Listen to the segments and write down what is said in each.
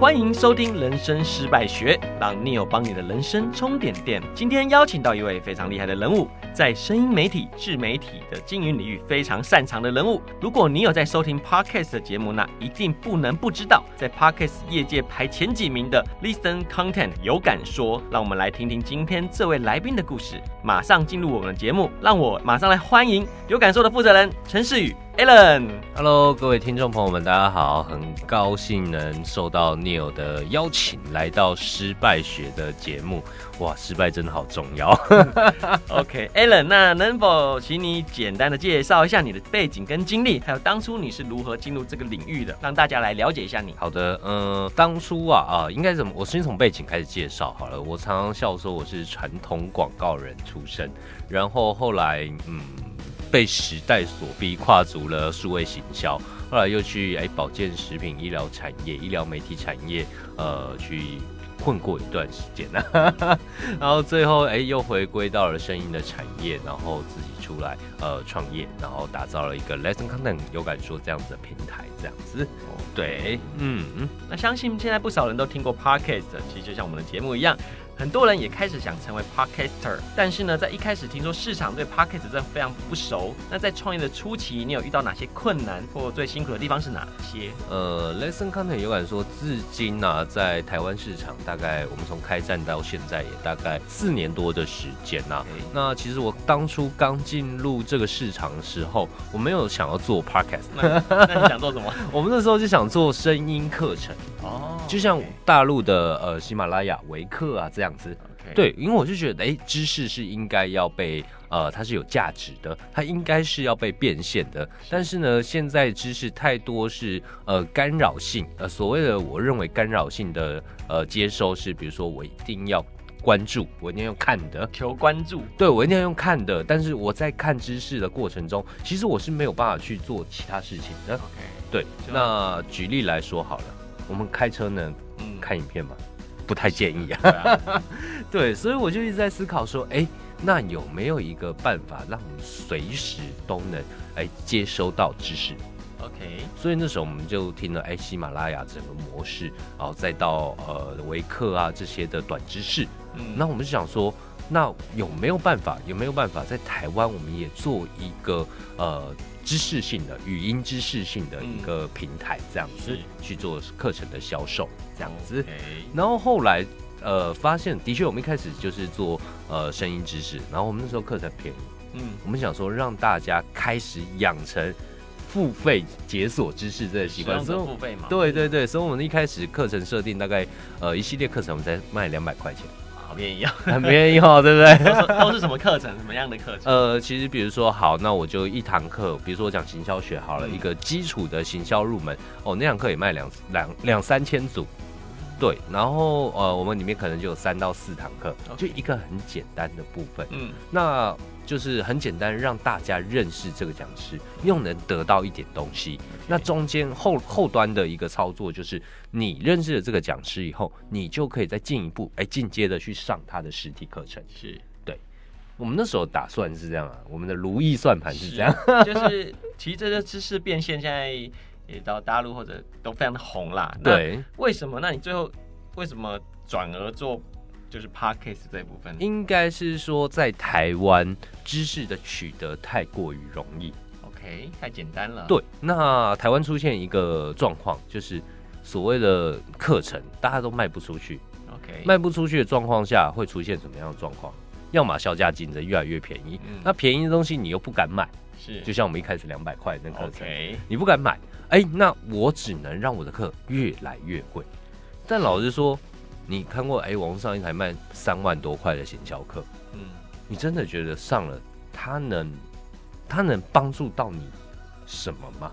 欢迎收听《人生失败学》，让 Neo 帮你的人生充点电。今天邀请到一位非常厉害的人物，在声音媒体、自媒体的经营领域非常擅长的人物。如果你有在收听 Podcast 的节目，那一定不能不知道，在 Podcast 业界排前几名的 Listen Content 有感说。让我们来听听今天这位来宾的故事。马上进入我们的节目，让我马上来欢迎有感说的负责人陈世宇。Alan，Hello，各位听众朋友们，大家好，很高兴能受到 Neo 的邀请，来到失败学的节目。哇，失败真的好重要。OK，Allen，、okay, 那能否请你简单的介绍一下你的背景跟经历，还有当初你是如何进入这个领域的，让大家来了解一下你。好的，嗯、呃，当初啊啊，应该怎么？我先从背景开始介绍好了。我常常笑说我是传统广告人出身，然后后来嗯。被时代所逼，跨足了数位行销，后来又去哎保健食品、医疗产业、医疗媒体产业，呃，去混过一段时间呢，然后最后哎又回归到了声音的产业，然后自己出来呃创业，然后打造了一个 Lesson Content 有感说这样子的平台，这样子。对，嗯嗯，那相信现在不少人都听过 Podcast，其实就像我们的节目一样。很多人也开始想成为 podcaster，但是呢，在一开始听说市场对 podcast 真的非常不熟。那在创业的初期，你有遇到哪些困难或最辛苦的地方是哪些？呃，Listen Content 有感说，至今呢、啊，在台湾市场，大概我们从开战到现在也大概四年多的时间呐.那其实我当初刚进入这个市场的时候，我没有想要做 podcast。那，那你想做什么？我们那时候就想做声音课程哦，oh, 就像大陆的呃喜马拉雅、维克啊这样。对，因为我就觉得，哎，知识是应该要被，呃，它是有价值的，它应该是要被变现的。但是呢，现在知识太多是，呃，干扰性，呃，所谓的我认为干扰性的，呃，接收是，比如说我一定要关注，我一定要用看的，求关注，对，我一定要用看的。但是我在看知识的过程中，其实我是没有办法去做其他事情的。对，那举例来说好了，我们开车呢，嗯，看影片嘛。不太建议啊，对，所以我就一直在思考说，哎、欸，那有没有一个办法让我们随时都能哎接收到知识？OK，所以那时候我们就听了哎喜马拉雅整个模式，然后再到呃维克啊这些的短知识，嗯，那我们就想说，那有没有办法？有没有办法在台湾我们也做一个呃。知识性的语音知识性的一个平台，这样子去做课程的销售，这样子。然后后来呃发现，的确我们一开始就是做呃声音知识，然后我们那时候课程便宜，嗯，我们想说让大家开始养成付费解锁知识这个习惯，所以付费嘛，对对对，所以我们一开始课程设定大概呃一系列课程我们才卖两百块钱。好便宜哦，很便宜哦，对不对？都是什么课程？什么样的课程？呃，其实比如说，好，那我就一堂课，比如说我讲行销学好了，嗯、一个基础的行销入门，哦，那堂课也卖两两两三千组，对，然后呃，我们里面可能就有三到四堂课.就一个很简单的部分，嗯，那。就是很简单，让大家认识这个讲师，又能得到一点东西。那中间后后端的一个操作，就是你认识了这个讲师以后，你就可以再进一步，哎，进阶的去上他的实体课程。是对，我们那时候打算是这样啊，我们的如意算盘是这样，是就是其实这个知识变现，现在也到大陆或者都非常的红啦。对，为什么？那你最后为什么转而做？就是 Podcast 这部分，应该是说在台湾知识的取得太过于容易，OK，太简单了。对，那台湾出现一个状况，就是所谓的课程大家都卖不出去，OK，卖不出去的状况下会出现什么样的状况？要么销价竞争越来越便宜，嗯、那便宜的东西你又不敢买，是，就像我们一开始两百块那课程你不敢买，哎、欸，那我只能让我的课越来越贵。但老实说。你看过哎、欸，网络上一台卖三万多块的行销课，嗯，你真的觉得上了它能，它能帮助到你什么吗？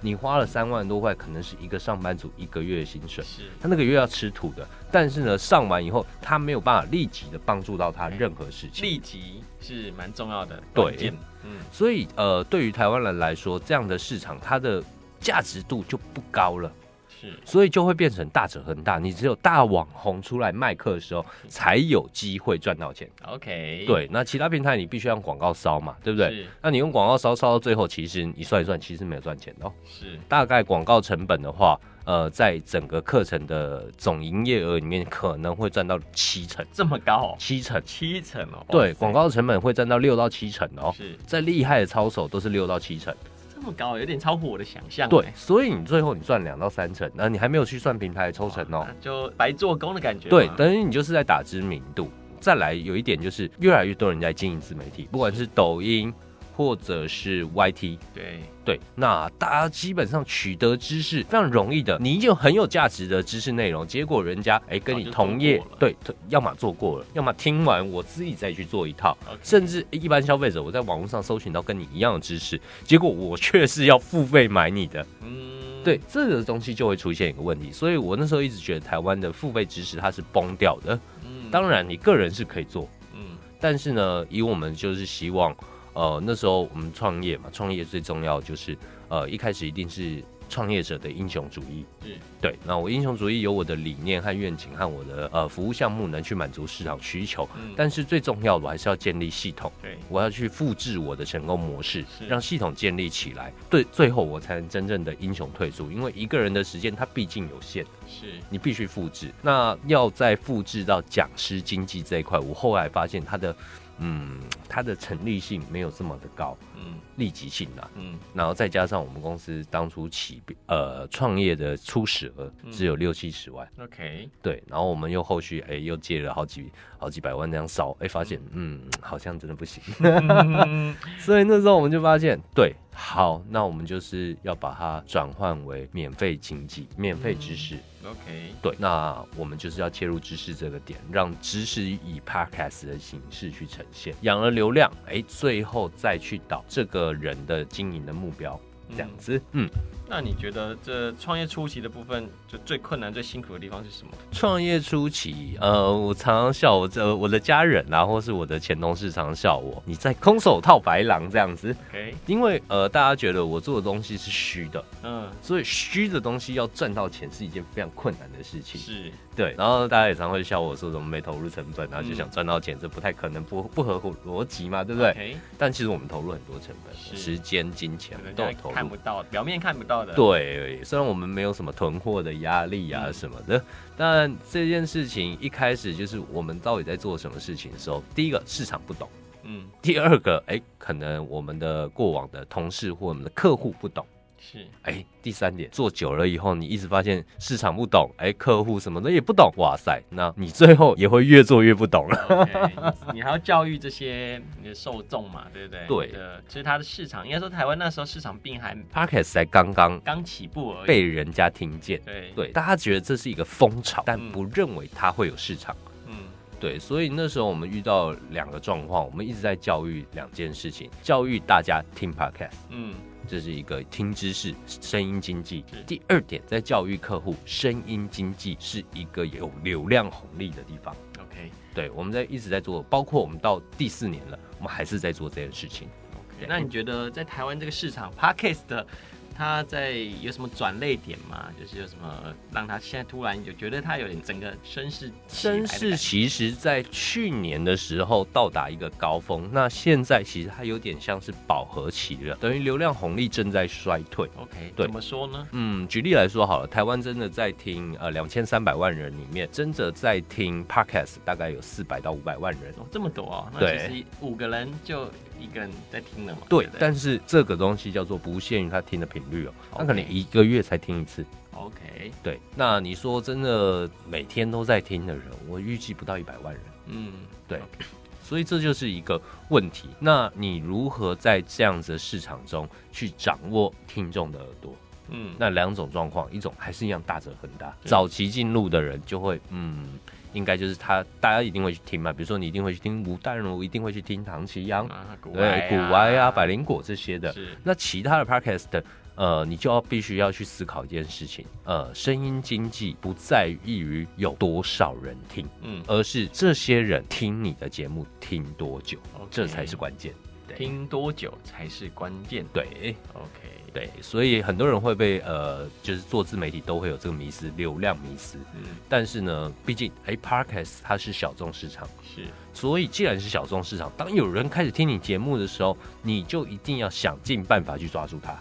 你花了三万多块，可能是一个上班族一个月的薪水，是他那个月要吃土的。但是呢，上完以后，他没有办法立即的帮助到他任何事情。立即是蛮重要的，对，嗯，所以呃，对于台湾人来说，这样的市场它的价值度就不高了。是，所以就会变成大者恒大。你只有大网红出来卖课的时候，才有机会赚到钱。OK，对，那其他平台你必须用广告烧嘛，对不对？那你用广告烧烧到最后，其实你算一算，其实没有赚钱的哦。是，大概广告成本的话。呃，在整个课程的总营业额里面，可能会占到七成，这么高哦？七成，七成哦。对，广告成本会占到六到七成哦。是，再厉害的操手都是六到七成，这么高，有点超乎我的想象。对，所以你最后你赚两到三成，那你还没有去算平台抽成哦，就白做工的感觉。对，等于你就是在打知名度。再来有一点就是，越来越多人在经营自媒体，不管是抖音。或者是 YT，对。对，那大家基本上取得知识非常容易的，你已经有很有价值的知识内容，结果人家哎、欸、跟你同业，对，要么做过了，要么听完我自己再去做一套.甚至一般消费者我在网络上搜寻到跟你一样的知识，结果我却是要付费买你的，嗯，对，这个东西就会出现一个问题，所以我那时候一直觉得台湾的付费知识它是崩掉的，嗯，当然你个人是可以做，嗯，但是呢，以我们就是希望。呃，那时候我们创业嘛，创业最重要就是，呃，一开始一定是创业者的英雄主义。嗯，对。那我英雄主义有我的理念和愿景和我的呃服务项目能去满足市场需求。嗯。但是最重要的我还是要建立系统。对。我要去复制我的成功模式，让系统建立起来。对，最后我才能真正的英雄退出，因为一个人的时间他毕竟有限。是。你必须复制。那要再复制到讲师经济这一块，我后来发现它的。嗯，它的成立性没有这么的高，嗯，立即性啊，嗯，然后再加上我们公司当初起呃创业的初始额只有六七十万，OK，嗯，对，然后我们又后续哎又借了好几好几百万这样烧，哎发现嗯好像真的不行，所以那时候我们就发现对。好，那我们就是要把它转换为免费经济、免费知识。嗯、OK，对，那我们就是要切入知识这个点，让知识以 Podcast 的形式去呈现，养了流量，哎，最后再去导这个人的经营的目标，这样子，嗯。嗯那你觉得这创业初期的部分，就最困难、最辛苦的地方是什么？创业初期，呃，我常常笑我这我的家人啊，或是我的前同事常常笑我，你在空手套白狼这样子。OK，因为呃，大家觉得我做的东西是虚的，嗯，所以虚的东西要赚到钱是一件非常困难的事情。是，对。然后大家也常会笑我说怎么没投入成本，然后就想赚到钱，嗯、这不太可能，不不合乎逻辑嘛，对不对？Okay. 但其实我们投入很多成本，时间、金钱都有投入，看不到，表面看不到的。对，虽然我们没有什么囤货的压力啊什么的，但这件事情一开始就是我们到底在做什么事情的时候，第一个市场不懂，嗯，第二个哎，可能我们的过往的同事或我们的客户不懂。是，哎、欸，第三点，做久了以后，你一直发现市场不懂，哎、欸，客户什么的也不懂，哇塞，那你最后也会越做越不懂了。Okay, 你还要教育这些你的受众嘛，对不对？对的，其实它的市场，应该说台湾那时候市场并还，Podcast 才刚刚刚起步而已，被人家听见。对对，大家觉得这是一个风潮，但不认为它会有市场。嗯，对，所以那时候我们遇到两个状况，我们一直在教育两件事情，教育大家听 Podcast。嗯。这是一个听知识、声音经济。第二点，在教育客户，声音经济是一个有流量红利的地方。OK，对，我们在一直在做，包括我们到第四年了，我们还是在做这件事情。OK，那你觉得在台湾这个市场，Podcast 的？他在有什么转捩点吗？就是有什么让他现在突然就觉得他有点整个身世？身世其实，在去年的时候到达一个高峰，那现在其实他有点像是饱和期了，等于流量红利正在衰退。OK，对，怎么说呢？嗯，举例来说好了，台湾真的在听呃两千三百万人里面，真的在听 Podcast 大概有四百到五百万人哦，这么多啊？那其实五个人就。一个人在听了嘛？对，对，但是这个东西叫做不限于他听的频率哦，他可能一个月才听一次。OK，对。那你说真的每天都在听的人，我预计不到一百万人。嗯，对。Okay. 所以这就是一个问题。那你如何在这样子的市场中去掌握听众的耳朵？嗯，那两种状况，一种还是一样大者恒大，早期进入的人就会嗯。应该就是他，大家一定会去听嘛。比如说，你一定会去听吴淡如，一定会去听唐奇阳，啊、对，古玩啊，百灵果这些的。那其他的 podcast，呃，你就要必须要去思考一件事情，呃，声音经济不在于有多少人听，嗯，而是这些人听你的节目听多久.这才是关键。对。听多久才是关键。对，OK。对，所以很多人会被呃，就是做自媒体都会有这个迷思，流量迷思。嗯，但是呢，毕竟哎，Podcast 它是小众市场，是，所以既然是小众市场，当有人开始听你节目的时候，你就一定要想尽办法去抓住它。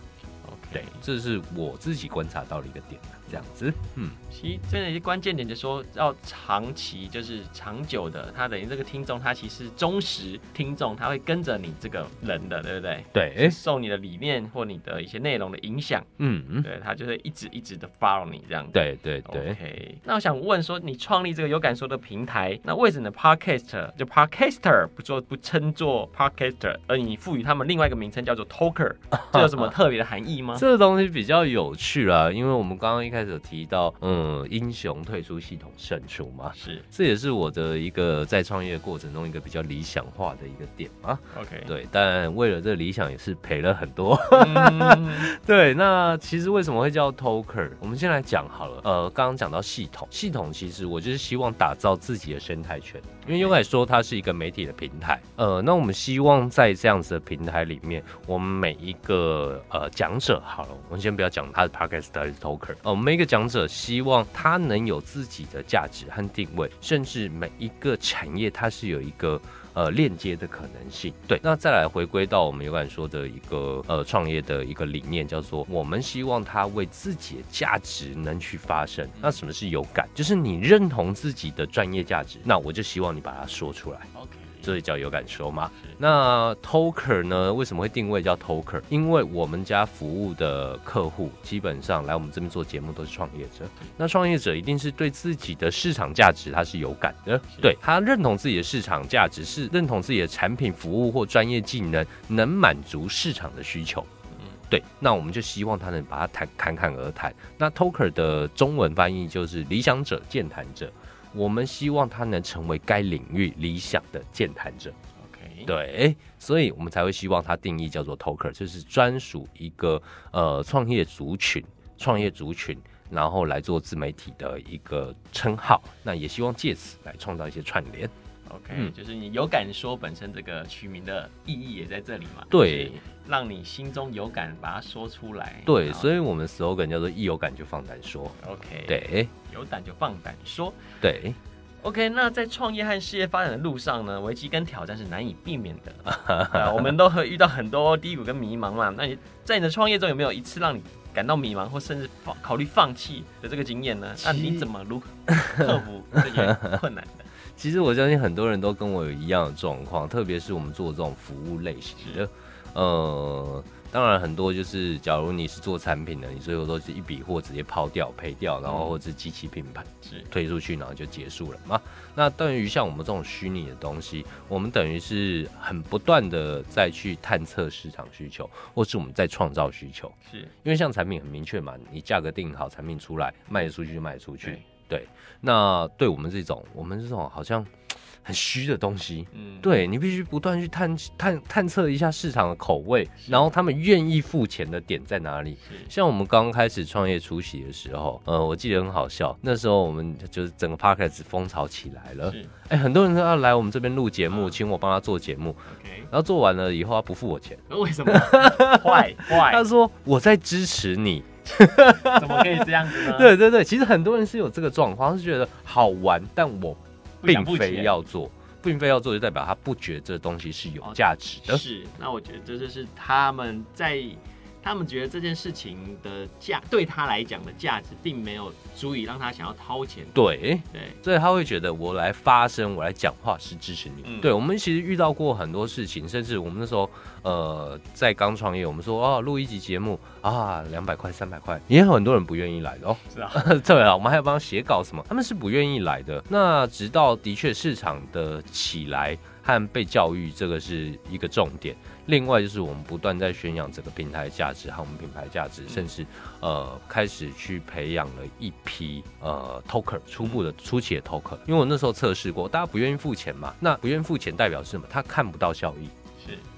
OK，对，这是我自己观察到的一个点。这样子，嗯，其实真的一些关键点，就是说要长期，就是长久的，他等于这个听众，他其实忠实听众，他会跟着你这个人的，对不对？对，受你的理念或你的一些内容的影响，嗯嗯，对，他就会一直一直的 follow 你这样子。对对对。OK，那我想问说，你创立这个有感说的平台，那为什么 Podcast 就 Podcaster 不做不称作 Podcaster，而你赋予他们另外一个名称叫做 Talker，这有什么 特别的含义吗？这个东西比较有趣啦，因为我们刚刚一开开始有提到，嗯，英雄退出系统胜出嘛，是，这也是我的一个在创业过程中一个比较理想化的一个点啊。OK，对，但为了这个理想也是赔了很多。嗯、对，那其实为什么会叫 Talker？我们先来讲好了。呃，刚刚讲到系统，系统其实我就是希望打造自己的生态圈，因为优凯说它是一个媒体的平台。呃，那我们希望在这样子的平台里面，我们每一个呃讲者，好了，我们先不要讲他的 Podcast 还是 Talker，呃，每一个讲者希望他能有自己的价值和定位，甚至每一个产业它是有一个呃链接的可能性。对，那再来回归到我们有感说的一个呃创业的一个理念，叫做我们希望他为自己的价值能去发声。那什么是有感？就是你认同自己的专业价值，那我就希望你把它说出来。OK。所以叫有感说嘛。那 Talker 呢？为什么会定位叫 Talker？因为我们家服务的客户基本上来我们这边做节目都是创业者。那创业者一定是对自己的市场价值他是有感的，对，他认同自己的市场价值，是认同自己的产品服务或专业技能能满足市场的需求。对，那我们就希望他能把它谈侃侃而谈。那 Talker 的中文翻译就是理想者、健谈者。我们希望他能成为该领域理想的健谈者。OK，对，所以我们才会希望他定义叫做 Talker，就是专属一个呃创业族群、创业族群，然后来做自媒体的一个称号。那也希望借此来创造一些串联。OK，嗯，就是你有感说本身这个取名的意义也在这里嘛？对，让你心中有感，把它说出来。对，所以我们 slogan 叫做一有感就放胆说。OK，对，有胆就放胆说。对，OK，那在创业和事业发展的路上呢，危机跟挑战是难以避免的。呃，我们都会遇到很多低谷跟迷茫嘛。那你在你的创业中有没有一次让你感到迷茫或甚至放考虑放弃的这个经验呢？那你怎么如何克服这些 困难的？其实我相信很多人都跟我有一样的状况，特别是我们做这种服务类型的，呃，当然很多就是，假如你是做产品的，你最后都是一笔货直接抛掉、赔掉，然后或者是机器品牌是。推出去，然后就结束了嘛。那对于像我们这种虚拟的东西，我们等于是很不断的再去探测市场需求，或是我们在创造需求，是。因为像产品很明确嘛，你价格定好，产品出来卖得出去就卖得出去。对，那对我们这种，我们这种好像很虚的东西，嗯，对，你必须不断去探探探测一下市场的口味，然后他们愿意付钱的点在哪里？像我们刚开始创业初期的时候，呃，我记得很好笑，那时候我们就是整个 Podcast 风潮起来了，哎，很多人都要来我们这边录节目，请我帮他做节目然后做完了以后他不付我钱，为什么？坏坏，他说我在支持你。怎么可以这样子呢？对对对，其实很多人是有这个状况，是觉得好玩，但我并非要做，并非要做，就代表他不觉得这东西是有价值的。是，那我觉得这就是他们在。他们觉得这件事情的价对他来讲的价值，并没有足以让他想要掏钱。对对，所以他会觉得我来发声，我来讲话是支持你。嗯、对，我们其实遇到过很多事情，甚至我们那时候呃在刚创业，我们说哦录一集节目啊两百块三百块，也有很多人不愿意来的哦。是啊，对啊，我们还要帮他写稿什么，他们是不愿意来的。那直到的确市场的起来。和被教育，这个是一个重点。另外就是我们不断在宣扬整个平台价值和我们品牌价值，甚至呃开始去培养了一批呃 Talker 初步的初期的 Talker。因为我那时候测试过，大家不愿意付钱嘛，那不愿意付钱代表是什么？他看不到效益。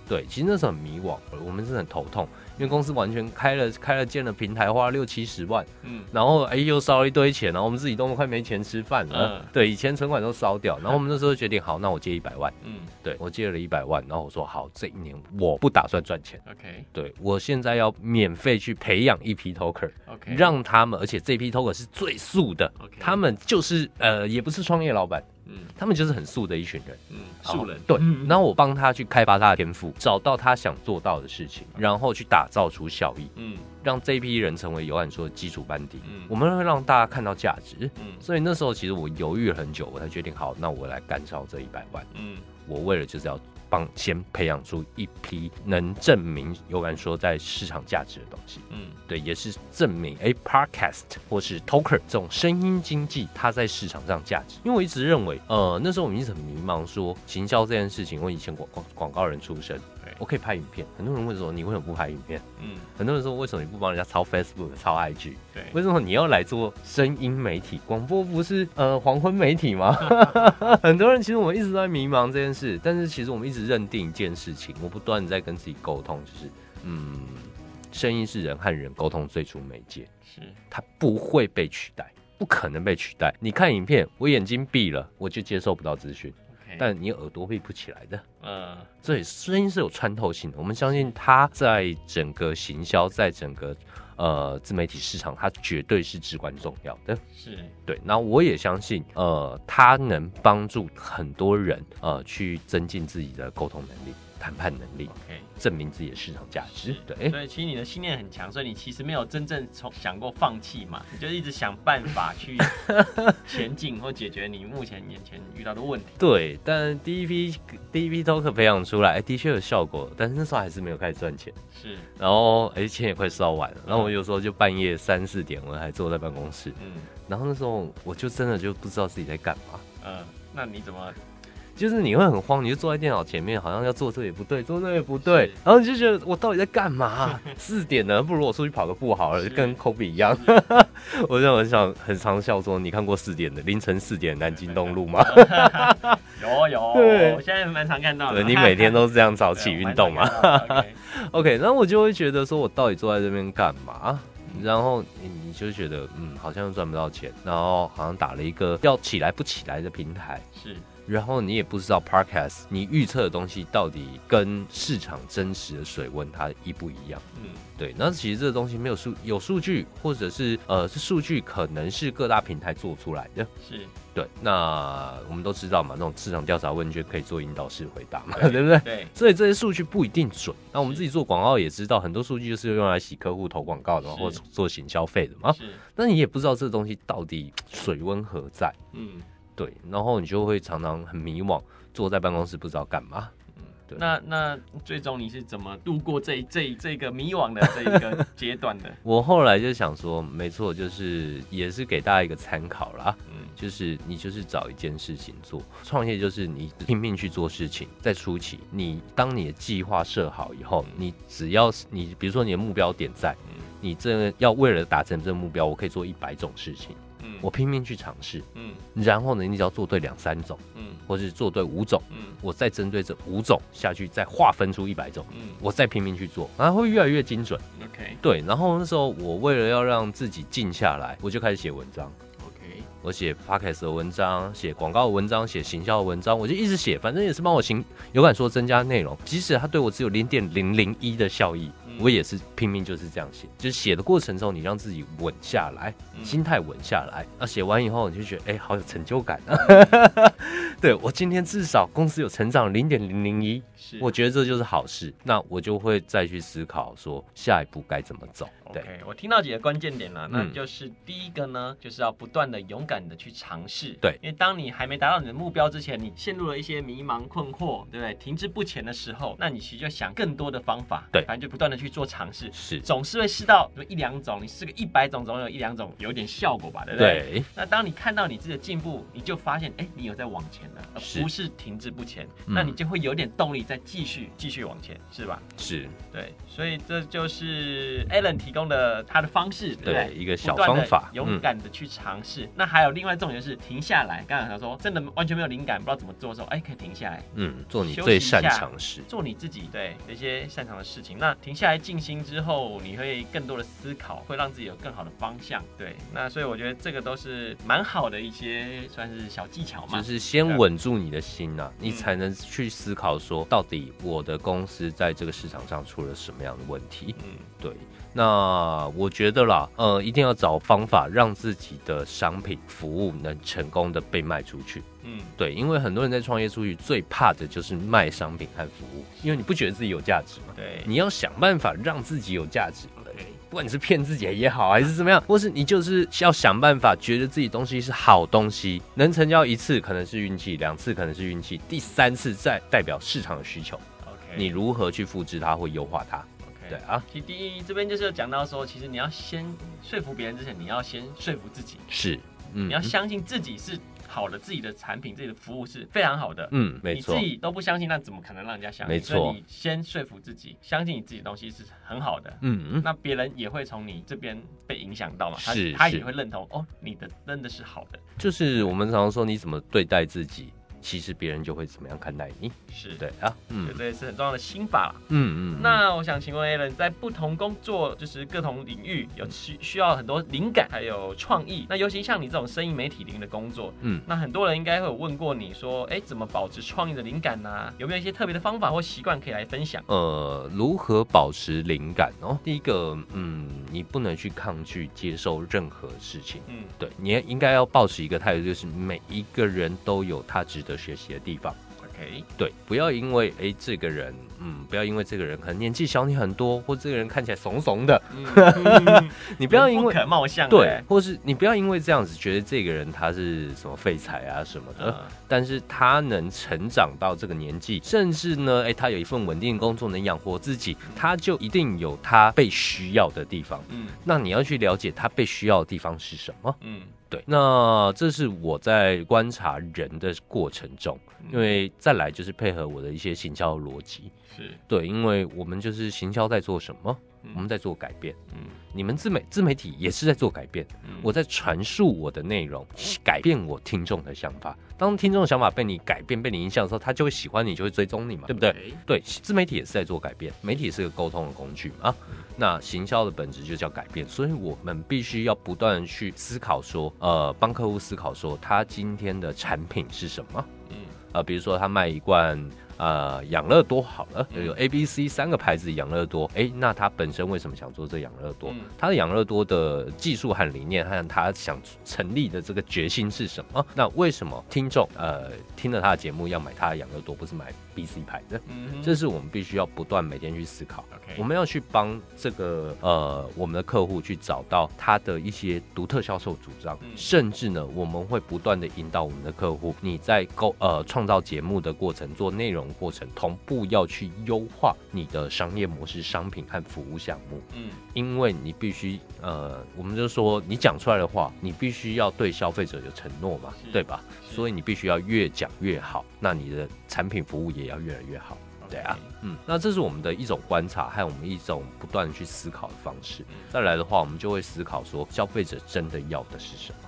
是。对，其实那时候很迷惘，我们是很头痛。因为公司完全开了开了建了平台，花了六七十万，嗯，然后哎又烧了一堆钱，然后我们自己都快没钱吃饭了，嗯，对，以前存款都烧掉，然后我们那时候决定，好，那我借一百万，嗯，对我借了一百万，然后我说好，这一年我不打算赚钱，OK，对我现在要免费去培养一批 Talker，OK，让他们，而且这批 Talker 是最素的，OK，他们就是呃也不是创业老板。嗯，他们就是很素的一群人，嗯，素人对。然后我帮他去开发他的天赋，找到他想做到的事情，然后去打造出效益，嗯，让这批人成为有感说的基础班底。嗯，我们会让大家看到价值，嗯，所以那时候其实我犹豫了很久，我才决定好，那我来干烧这一百万。嗯，我为了就是要。帮先培养出一批能证明有感说在市场价值的东西，嗯，对，也是证明哎，Podcast 或是 Talker 这种声音经济它在市场上价值。因为我一直认为，呃，那时候我们一直很迷茫，说行销这件事情。我以前广广广告人出身。我可以拍影片，很多人问说，你为什么不拍影片？嗯，很多人说，为什么你不帮人家抄 Facebook、抄 IG？对，为什么你要来做声音媒体？广播不是呃黄昏媒体吗？很多人其实我们一直在迷茫这件事，但是其实我们一直认定一件事情，我不断在跟自己沟通，就是嗯，声音是人和人沟通最初媒介，是它不会被取代，不可能被取代。你看影片，我眼睛闭了，我就接收不到资讯。但你耳朵闭不起来的，嗯，所以声音是有穿透性的。我们相信它在整个行销，在整个呃自媒体市场，它绝对是至关重要的。是对，那我也相信，呃，它能帮助很多人呃去增进自己的沟通能力。谈判能力，okay, 证明自己的市场价值。对，所以其实你的信念很强，所以你其实没有真正从想过放弃嘛，你就一直想办法去 前进或解决你目前眼前遇到的问题。对，但第一批第一批 Talker 培养出来，欸，的确有效果，但是那时候还是没有开始赚钱。是，然后哎，钱也快烧完了，然后我有时候就半夜三四点，我还坐在办公室，嗯，然后那时候我就真的就不知道自己在干嘛。嗯，那你怎么？就是你会很慌，你就坐在电脑前面，好像要做这也不对，做那也不对，然后你就觉得我到底在干嘛？四点了，不如我出去跑个步好了，就跟 Kobe 一样。我就很想很常笑说，你看过四点的凌晨四点南京东路吗？有 有，对，我现在蛮常看到的。你每天都是这样早起运动吗？OK，然后我就会觉得说，我到底坐在这边干嘛？然后你你就觉得，嗯，好像赚不到钱，然后好像打了一个要起来不起来的平台，是。然后你也不知道 Podcast，你预测的东西到底跟市场真实的水温它一不一样？嗯，对。那其实这个东西没有数，有数据，或者是呃，是数据可能是各大平台做出来的。是，对。那我们都知道嘛，那种市场调查问卷可以做引导式回答嘛，对，对不对？对。所以这些数据不一定准。那我们自己做广告也知道，很多数据就是用来洗客户投广告的嘛，或者做行消费的嘛。是。那你也不知道这个东西到底水温何在？嗯。对，然后你就会常常很迷惘，坐在办公室不知道干嘛。嗯，对。那那最终你是怎么度过这这这个迷惘的这一个 阶段的？我后来就想说，没错，就是也是给大家一个参考啦。嗯，就是你就是找一件事情做，创业就是你拼命去做事情。在初期，你当你的计划设好以后，你只要你比如说你的目标点在，你这要为了达成这个目标，我可以做一百种事情。我拼命去尝试，嗯，然后呢，你只要做对两三种，嗯，或是做对五种，嗯，我再针对这五种下去，再划分出一百种，嗯，我再拼命去做，然后会越来越精准，OK，对，然后那时候我为了要让自己静下来，我就开始写文章，OK，我写 Podcast 的文章，写广告的文章，写行销的文章，我就一直写，反正也是帮我行有感说增加内容，即使它对我只有零点零零一的效益。我也是拼命就是这样写，就是写的过程中，你让自己稳下来，心态稳下来。那写完以后，你就觉得哎、欸，好有成就感啊！对，我今天至少公司有成长零点零零一，我觉得这就是好事。那我就会再去思考说下一步该怎么走。对，okay, 我听到几个关键点了，那就是第一个呢，就是要不断的勇敢的去尝试。对，因为当你还没达到你的目标之前，你陷入了一些迷茫困惑，对不对？停滞不前的时候，那你其实就想更多的方法。对，反正就不断的去。去做尝试，是总是会试到一两种，你试个一百种，总有一两种有点效果吧，对不对？对。那当你看到你自己的进步，你就发现，哎，你有在往前了，而不是停滞不前，嗯，那你就会有点动力再继续继续往前，是吧？是对，所以这就是 Alan 提供的他的方式，对，对一个小方法，勇敢的去尝试。嗯、那还有另外重点就是停下来，刚才他说真的完全没有灵感，不知道怎么做的时候，哎，可以停下来，嗯，做你最擅长的事，做你自己对一些擅长的事情。那停下来静心之后，你会更多的思考，会让自己有更好的方向。对，那所以我觉得这个都是蛮好的一些算是小技巧嘛，就是先稳住你的心呐、啊，你才能去思考说，到底我的公司在这个市场上出了什么样的问题。嗯，对。那我觉得啦，呃，一定要找方法让自己的商品服务能成功的被卖出去。嗯，对，因为很多人在创业出去最怕的就是卖商品和服务，因为你不觉得自己有价值嘛？对，你要想办法让自己有价值。对，不管你是骗自己也好，还是怎么样，或是你就是要想办法觉得自己东西是好东西，能成交一次可能是运气，两次可能是运气，第三次再代表市场的需求。OK，你如何去复制它或优化它？对啊，其实第一这边就是讲到说，其实你要先说服别人之前，你要先说服自己，是，嗯，你要相信自己是好的，自己的产品、自己的服务是非常好的，嗯，没错，你自己都不相信，那怎么可能让人家相信？没错，所以你先说服自己，相信你自己的东西是很好的，嗯。嗯，那别人也会从你这边被影响到嘛，是，他，他也会认同哦，你的真的是好的，就是我们常常说你怎么对待自己。其实别人就会怎么样看待你，是对啊，嗯，这也是很重要的心法，嗯嗯。那我想请问 Alan，在不同工作，就是各同领域，有需需要很多灵感，还有创意。那尤其像你这种生意媒体领域的工作，嗯，那很多人应该会有问过你说，哎，怎么保持创意的灵感呢、啊？有没有一些特别的方法或习惯可以来分享？呃，如何保持灵感哦？第一个，嗯，你不能去抗拒接受任何事情，嗯，对，你应该要保持一个态度，就是每一个人都有他值得学习的地方。OK，对，不要因为哎这个人，嗯，不要因为这个人可能年纪小你很多，或这个人看起来怂怂的，嗯、你不要因为不可貌相，对，或是你不要因为这样子觉得这个人他是什么废材啊什么的，嗯、但是他能成长到这个年纪，甚至呢，哎，他有一份稳定的工作能养活自己，他就一定有他被需要的地方。嗯，那你要去了解他被需要的地方是什么。嗯。对，那这是我在观察人的过程中，因为再来就是配合我的一些行销逻辑，是。对，因为我们就是行销在做什么？我们在做改变，嗯，你们自媒自媒体也是在做改变，嗯，我在传述我的内容，改变我听众的想法。当听众的想法被你改变、被你影响的时候，他就会喜欢你，就会追踪你嘛，对不对？对，自媒体也是在做改变，媒体是个沟通的工具嘛。啊，那行销的本质就叫改变，所以我们必须要不断去思考说，呃，帮客户思考说，他今天的产品是什么？嗯，呃，比如说他卖一罐。呃，养乐多好了，有 A、B、C 三个牌子养乐多，哎，那他本身为什么想做这养乐多？他的养乐多的技术和理念，和他想成立的这个决心是什么？那为什么听众呃听了他的节目要买他的养乐多，不是买 B、C 牌的？这是我们必须要不断每天去思考。我们要去帮这个呃我们的客户去找到他的一些独特销售主张，甚至呢，我们会不断的引导我们的客户，你在构呃创造节目的过程做内容。过程同步要去优化你的商业模式、商品和服务项目。嗯，因为你必须呃，我们就说你讲出来的话，你必须要对消费者有承诺嘛，对吧？所以你必须要越讲越好，那你的产品服务也要越来越好。对啊，嗯，那这是我们的一种观察，还有我们一种不断去思考的方式。再来的话，我们就会思考说，消费者真的要的是什么？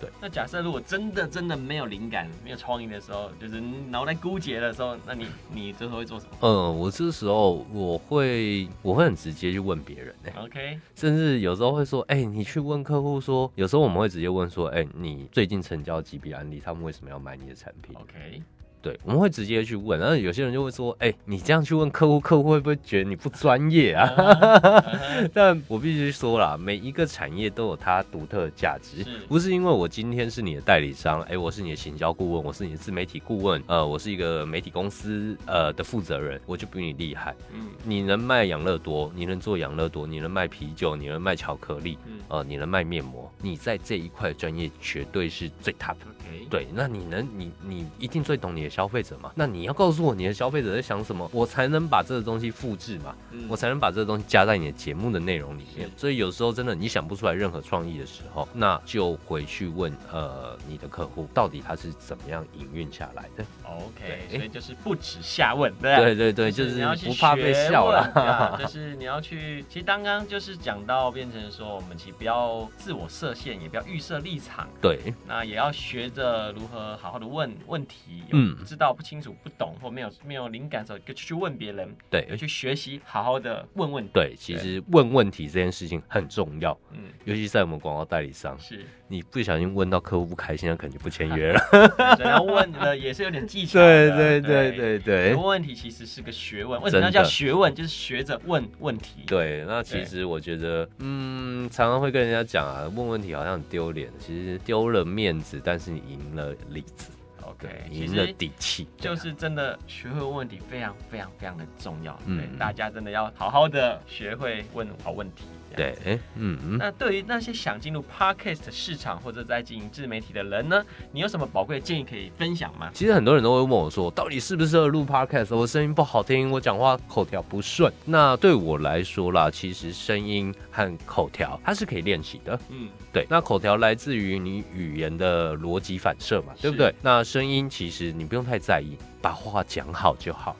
对，那假设如果真的真的没有灵感、没有创意的时候，就是脑袋枯竭的时候，那你你这时候会做什么？嗯，我这时候我会我会很直接去问别人呢、欸。OK，甚至有时候会说，哎、欸，你去问客户说，有时候我们会直接问说，哎、欸，你最近成交几笔案例，他们为什么要买你的产品？OK。对，我们会直接去问，然后有些人就会说：“哎、欸，你这样去问客户，客户会不会觉得你不专业啊？” uh. 但我必须说啦，每一个产业都有它独特的价值，不是因为我今天是你的代理商，哎、欸，我是你的行销顾问，我是你的自媒体顾问，呃，我是一个媒体公司呃的负责人，我就比你厉害。嗯，你能卖养乐多，你能做养乐多，你能卖啤酒，你能卖巧克力，呃，你能卖面膜，你在这一块专业绝对是最 top。对，那你能，你你一定最懂你的消费者嘛。那你要告诉我你的消费者在想什么，我才能把这个东西复制嘛，嗯、我才能把这个东西加在你的节目的内容里面。所以有时候真的你想不出来任何创意的时候，那就回去问呃你的客户，到底他是怎么样营运下来的。OK，所以就是不止下问，对对对对，就是你要不怕被笑了，就是你要去。其实刚刚就是讲到变成说，我们其实不要自我设限，也不要预设立场，对，那也要学着如何好好的问问题，嗯，不知道不清楚不懂或没有没有灵感的时候，就去问别人，对，要去学习好好的问问题。对，其实问问题这件事情很重要，嗯，尤其在我们广告代理商，是你不小心问到客户不开心，那肯定不签约了。然后问的也是有点技巧，对对对对对，问问题其实是个学问，为什么叫学问？就是学着问问题。对，那其实我觉得，嗯，常常会跟人家讲啊，问问题好像很丢脸，其实丢了面子，但是你赢了里子。OK，赢的底气，就是真的学会问问题，非常非常非常的重要。嗯，大家真的要好好的学会问好问题。对，哎，嗯嗯。那对于那些想进入 Podcast 市场或者在经营自媒体的人呢，你有什么宝贵的建议可以分享吗？其实很多人都会问我说，到底适不适合录 Podcast？我声音不好听，我讲话口条不顺。那对我来说啦，其实声音和口条它是可以练习的。嗯，对。那口条来自于你语言的逻辑反射嘛，对不对？那声音其实你不用太在意，把话讲好就好。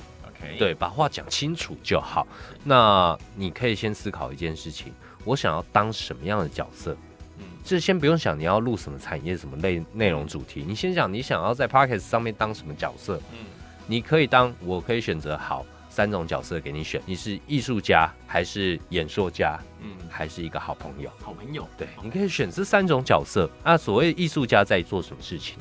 对，把话讲清楚就好。那你可以先思考一件事情：我想要当什么样的角色？嗯，这先不用想你要录什么产业、什么类内容主题。你先想你想要在 Podcast 上面当什么角色？嗯，你可以当，我可以选择好三种角色给你选。你是艺术家，还是演说家？嗯，还是一个好朋友？好朋友。对，你可以选这三种角色。那所谓艺术家在做什么事情？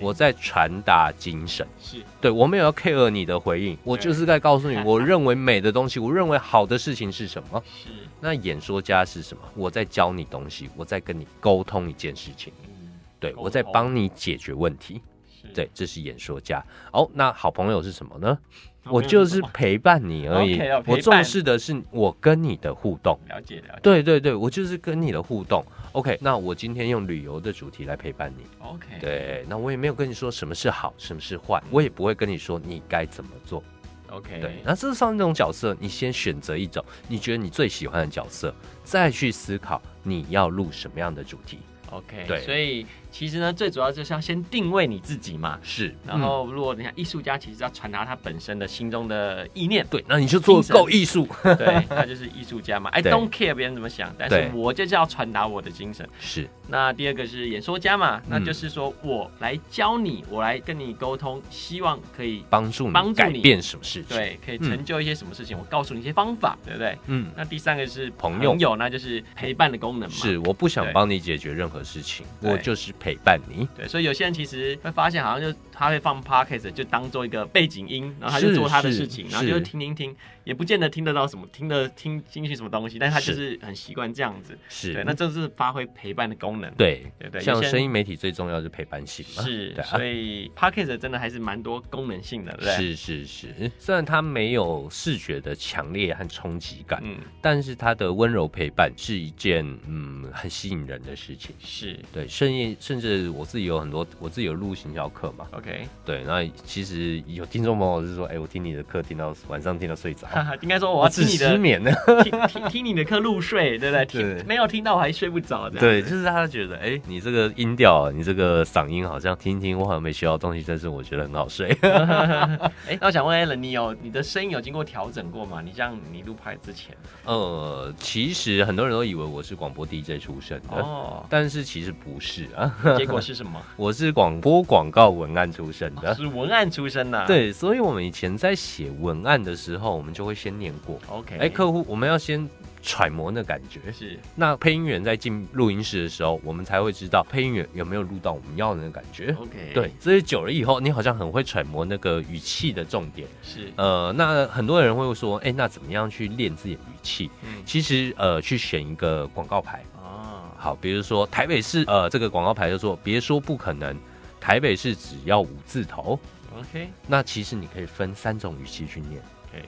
我在传达精神，是。对，我没有要 care 你的回应，我就是在告诉你，我认为美的东西，我认为好的事情是什么。是，那演说家是什么？我在教你东西，我在跟你沟通一件事情，对，我在帮你解决问题，对，这是演说家。哦，那好朋友是什么呢？我就是陪伴你而已，我重视的是我跟你的互动。了解了解，对对对，我就是跟你的互动。OK，那我今天用旅游的主题来陪伴你。OK，对，那我也没有跟你说什么是好，什么是坏，我也不会跟你说你该怎么做。OK，对，那这上那种角色，你先选择一种你觉得你最喜欢的角色，再去思考你要录什么样的主题。OK，对，所以。其实呢，最主要就是要先定位你自己嘛。是，然后如果你看艺术家，其实要传达他本身的心中的意念。对，那你就做够艺术。对，那就是艺术家嘛。I don't care 别人怎么想，但是我就是要传达我的精神。是。那第二个是演说家嘛，那就是说我来教你，我来跟你沟通，希望可以帮助你帮助你改变什么事情，对，可以成就一些什么事情。我告诉你一些方法，对不对？嗯。那第三个是朋友，朋友那就是陪伴的功能嘛。是，我不想帮你解决任何事情，我就是陪陪伴你。对，所以有些人其实会发现，好像就他会放 podcast 就当做一个背景音，然后他就做他的事情，然后就听听听，也不见得听得到什么，听得听进去什么东西，但是他就是很习惯这样子。是，对，那这是发挥陪伴的功能。对对对，像声音媒体最重要是陪伴性嘛。是，所以 podcast 真的还是蛮多功能性的，对。是是是，虽然它没有视觉的强烈和冲击感，嗯，但是它的温柔陪伴是一件嗯很吸引人的事情。是对，甚至甚至我自己。有很多，我自己有录行销课嘛，OK，对，那其实有听众朋友是说，哎、欸，我听你的课听到晚上听到睡着，应该说我要听你的失眠呢，听听听你的课入睡，对不对？听没有听到我还睡不着，对，就是他觉得，哎、欸，你这个音调，你这个嗓音好像听听我好像没学到东西，但是我觉得很好睡。哎、欸，那我想问 Allen，你有你的声音有经过调整过吗？你像你录拍之前，呃，其实很多人都以为我是广播 DJ 出身的，哦，但是其实不是啊，结果是什么？我是广播广告文案出身的，是文案出身的。对，所以我们以前在写文案的时候，我们就会先念过。OK，哎，客户，我们要先揣摩那感觉。是，那配音员在进录音室的时候，我们才会知道配音员有没有录到我们要的那个感觉。OK，对，所以久了以后，你好像很会揣摩那个语气的重点。是，呃，那很多人会说，哎，那怎么样去练自己的语气？嗯，其实呃，去选一个广告牌。好，比如说台北市，呃，这个广告牌就说别说不可能，台北市只要五字头。OK，那其实你可以分三种语气去念。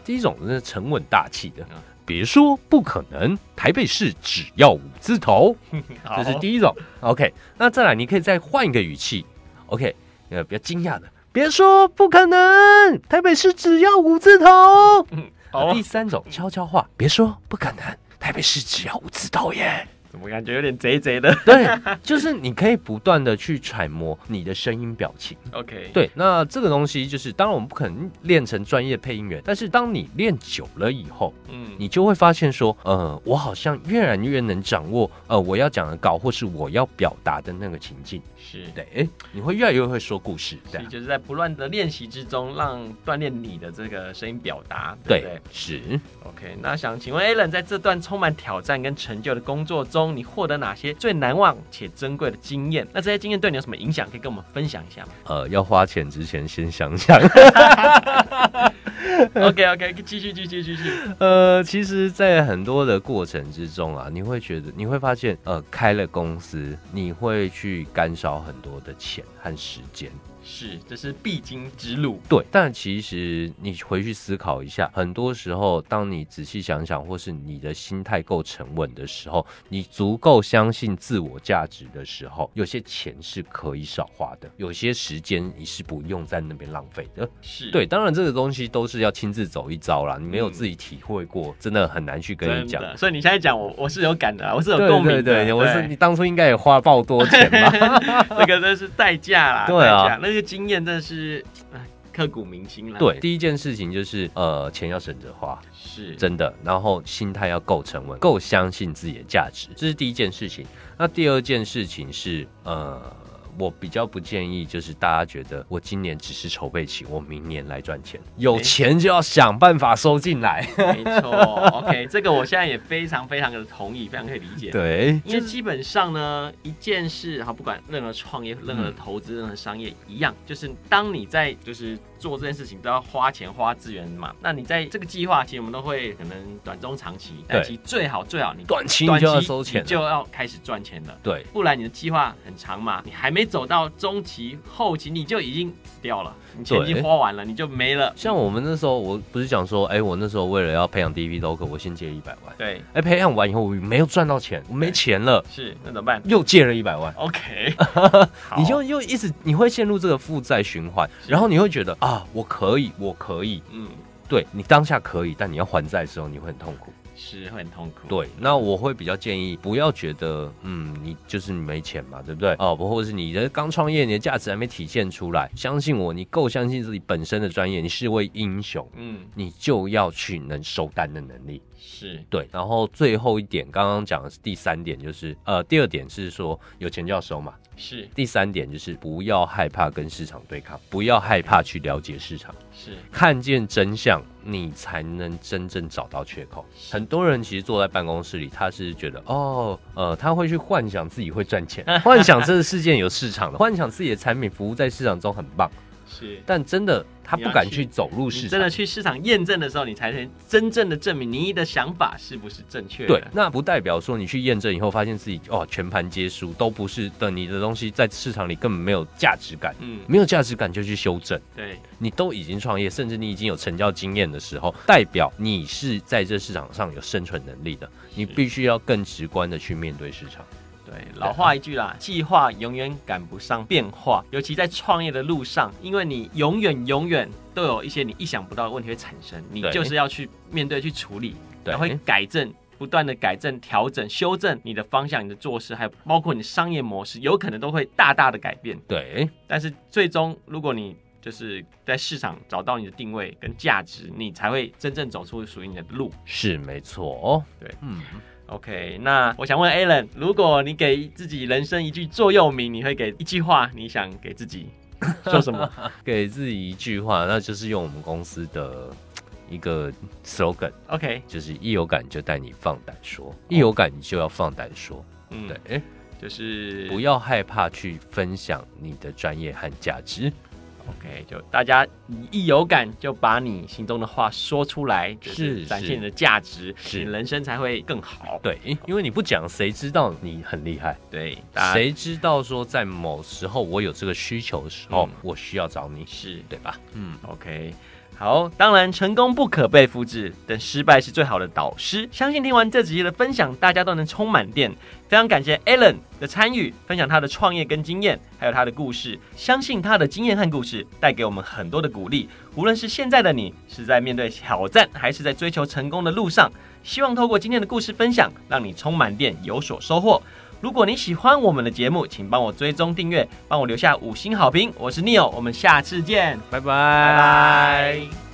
第一种是沉稳大气的，别说不可能，台北市只要五字头，这是第一种。OK，那再来你可以再换一个语气。OK，呃，比较惊讶的，别说不可能，台北市只要五字头。嗯，好。第三种悄悄话，别说不可能，台北市只要五字头耶。怎么感觉有点贼贼的？对，就是你可以不断的去揣摩你的声音表情。OK，对，那这个东西就是，当然我们不可能练成专业配音员，但是当你练久了以后，嗯，你就会发现说，呃，我好像越来越能掌握，呃，我要讲的稿或是我要表达的那个情境。是对，哎，你会越来越会说故事。对，就是在不断的练习之中，让锻炼你的这个声音表达，对不对？对，是。OK，那想请问 Alan，在这段充满挑战跟成就的工作中，你获得哪些最难忘且珍贵的经验？那这些经验对你有什么影响？可以跟我们分享一下吗？呃，要花钱之前先想想。OK OK，继续继续继续。呃，其实，在很多的过程之中啊，你会觉得，你会发现，呃，开了公司，你会去干烧很多的钱和时间。是，这是必经之路。对，但其实你回去思考一下，很多时候，当你仔细想想，或是你的心态够沉稳的时候，你足够相信自我价值的时候，有些钱是可以少花的，有些时间你是不用在那边浪费的。是对，当然这个东西都是要亲自走一遭啦，你没有自己体会过，嗯、真的很难去跟你讲。所以你现在讲我，我是有感的，我是有共鸣的。对，对，对，我是你当初应该也花爆多钱吧？这个真是代价啦，对啊，那个经验真的是刻骨铭心了。对，第一件事情就是呃，钱要省着花，是真的。然后心态要够沉稳，够相信自己的价值，这是第一件事情。那第二件事情是呃。我比较不建议，就是大家觉得我今年只是筹备期，我明年来赚钱。有钱就要想办法收进来。没错，OK，这个我现在也非常非常的同意，非常可以理解。对，因为基本上呢，一件事，哈，不管任何创业、任何投资、任何商业一样，就是当你在就是。做这件事情都要花钱花资源嘛，那你在这个计划，其实我们都会可能短中长期，但其实最好最好你短期就要收钱，就要开始赚钱了。对，不然你的计划很长嘛，你还没走到中期后期，你就已经死掉了，你钱已经花完了，你就没了。像我们那时候，我不是讲说，哎、欸，我那时候为了要培养第一批 local，我先借一百万。对，哎、欸，培养完以后我没有赚到钱，我没钱了，是那怎么办？又借了一百万。OK，你就又一直你会陷入这个负债循环，然后你会觉得啊，我可以。我可以，嗯，对，你当下可以，但你要还债的时候，你会很痛苦，是会很痛苦。对，那我会比较建议，不要觉得，嗯，你就是你没钱嘛，对不对？哦，不，或者是你的刚创业，你的价值还没体现出来。相信我，你够相信自己本身的专业，你是位英雄，嗯，你就要去能收单的能力，是对。然后最后一点，刚刚讲的是第三点，就是呃，第二点是说有钱就要收嘛。是第三点，就是不要害怕跟市场对抗，不要害怕去了解市场，是看见真相，你才能真正找到缺口。很多人其实坐在办公室里，他是觉得哦，呃，他会去幻想自己会赚钱，幻想这个世界有市场的，幻想自己的产品服务在市场中很棒。是，但真的他不敢去走入市场，真的去市场验证的时候，你才能真正的证明你的想法是不是正确。对，那不代表说你去验证以后，发现自己哦全盘皆输，都不是的，你的东西在市场里根本没有价值感，嗯，没有价值感就去修正。对，你都已经创业，甚至你已经有成交经验的时候，代表你是在这市场上有生存能力的，你必须要更直观的去面对市场。对，老话一句啦，计划永远赶不上变化，尤其在创业的路上，因为你永远永远都有一些你意想不到的问题会产生，你就是要去面对、去处理，然后会改正，不断的改正、调整、修正你的方向、你的做事，还有包括你商业模式，有可能都会大大的改变。对，但是最终，如果你就是在市场找到你的定位跟价值，你才会真正走出属于你的路。是没错哦，对，嗯。OK，那我想问 Alan，如果你给自己人生一句座右铭，你会给一句话？你想给自己 说什么？给自己一句话，那就是用我们公司的一个 slogan。OK，就是一有感就带你放胆说，哦、一有感你就要放胆说。嗯，对，就是不要害怕去分享你的专业和价值。OK，就大家你一有感就把你心中的话说出来，就是展现你的价值，是你人生才会更好。对，因为你不讲，谁知道你很厉害？对，谁知道说在某时候我有这个需求的时候，嗯、我需要找你，是对吧？嗯，OK。好，当然成功不可被复制，但失败是最好的导师。相信听完这集的分享，大家都能充满电。非常感谢 Alan 的参与，分享他的创业跟经验，还有他的故事。相信他的经验和故事带给我们很多的鼓励。无论是现在的你是在面对挑战，还是在追求成功的路上，希望透过今天的故事分享，让你充满电，有所收获。如果你喜欢我们的节目，请帮我追踪订阅，帮我留下五星好评。我是 Neil，我们下次见，拜拜拜拜。